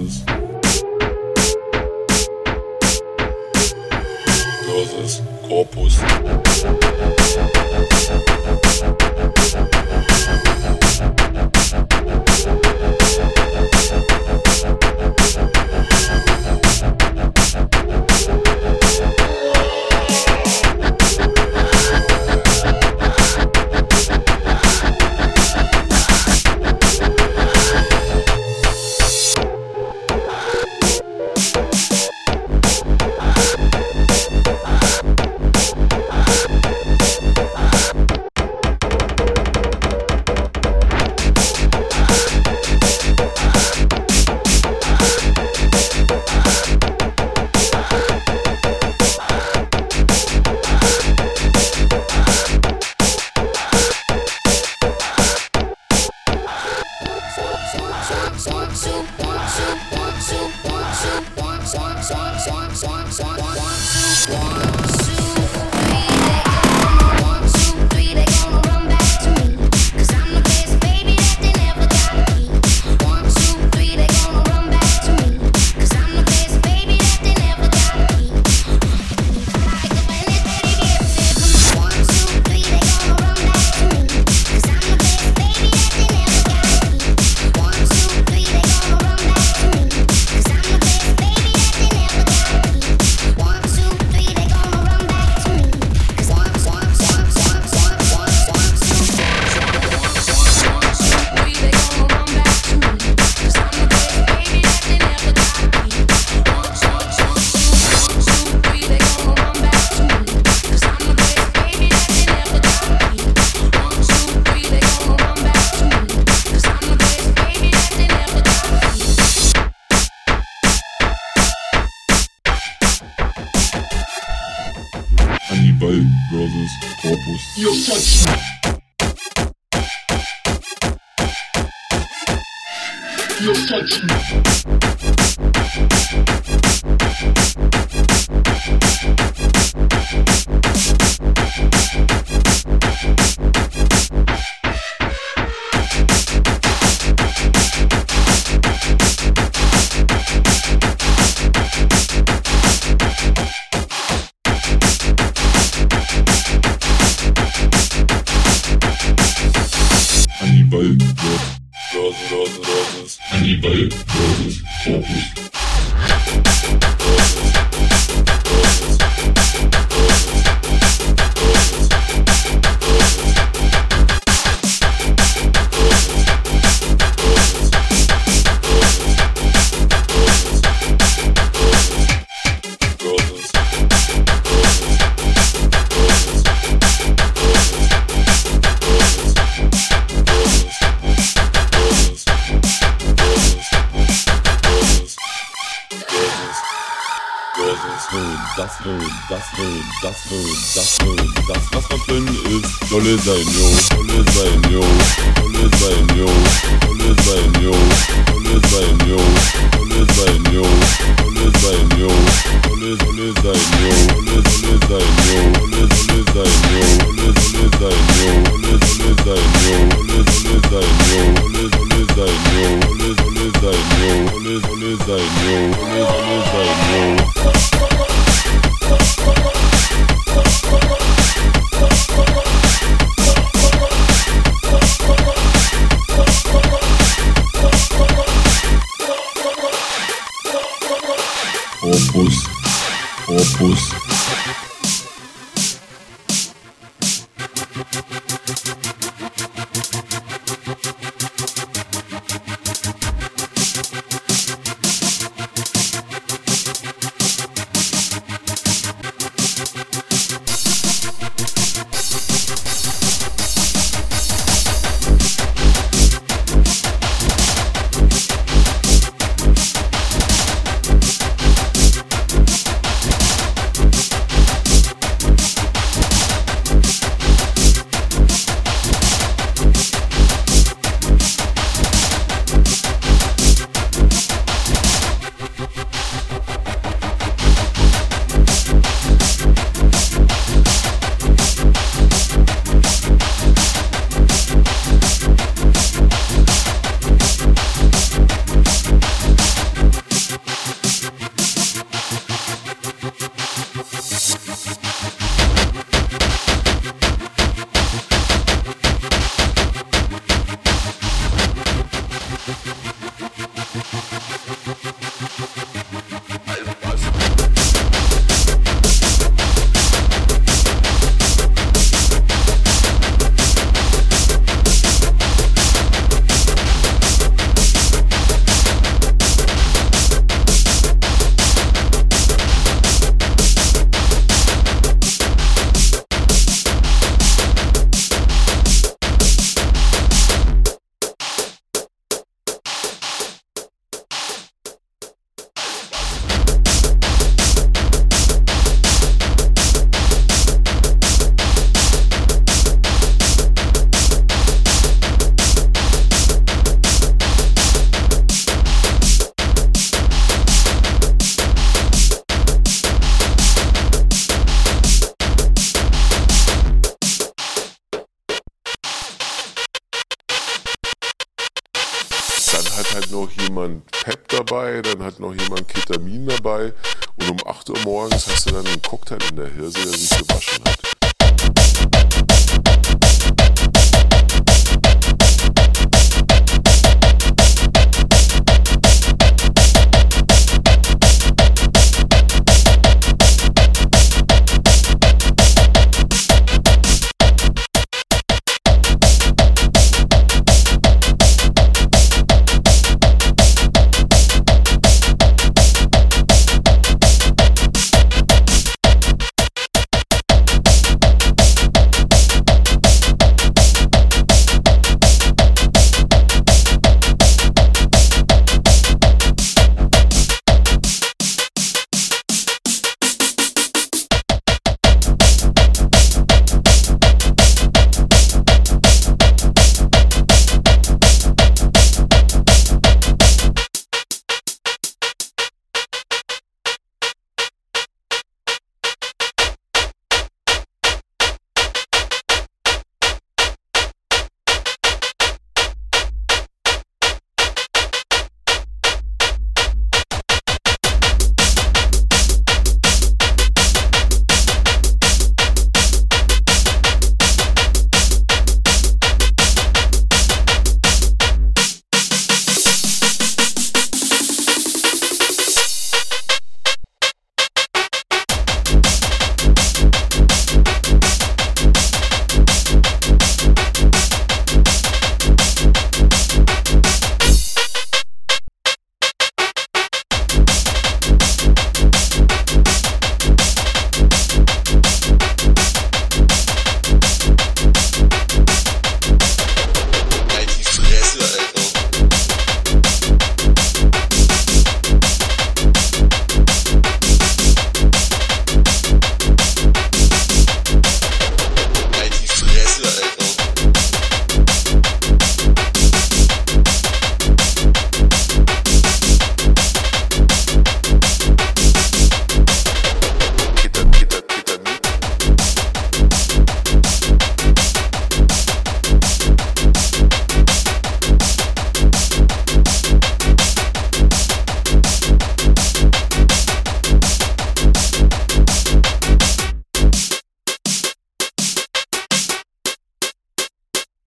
Roses. Roses. Korpus. Joy Brothers Korpus. You're such. You're such. Hey, brothers, fuckers, das will, das will, das will, das will, das was da drin ist, solle sein, yo, solle sein, yo, solle sein, yo, solle sein, yo, solle sein, yo, solle sein, yo, solle sein, yo, solle, solle sein, yo, solle, solle sein, yo, solle, solle sein, yo, solle, solle sein, yo, solle, solle sein, yo, solle, solle sein, yo, solle, solle sein, yo, solle, solle sein, yo, solle, solle sein, yo, solle, solle sein, yo. Opus. Opus. Noch jemand Pep dabei, dann hat noch jemand Ketamin dabei und um 8 Uhr morgens hast du dann einen Cocktail in der Hirse, der sich gewaschen hat.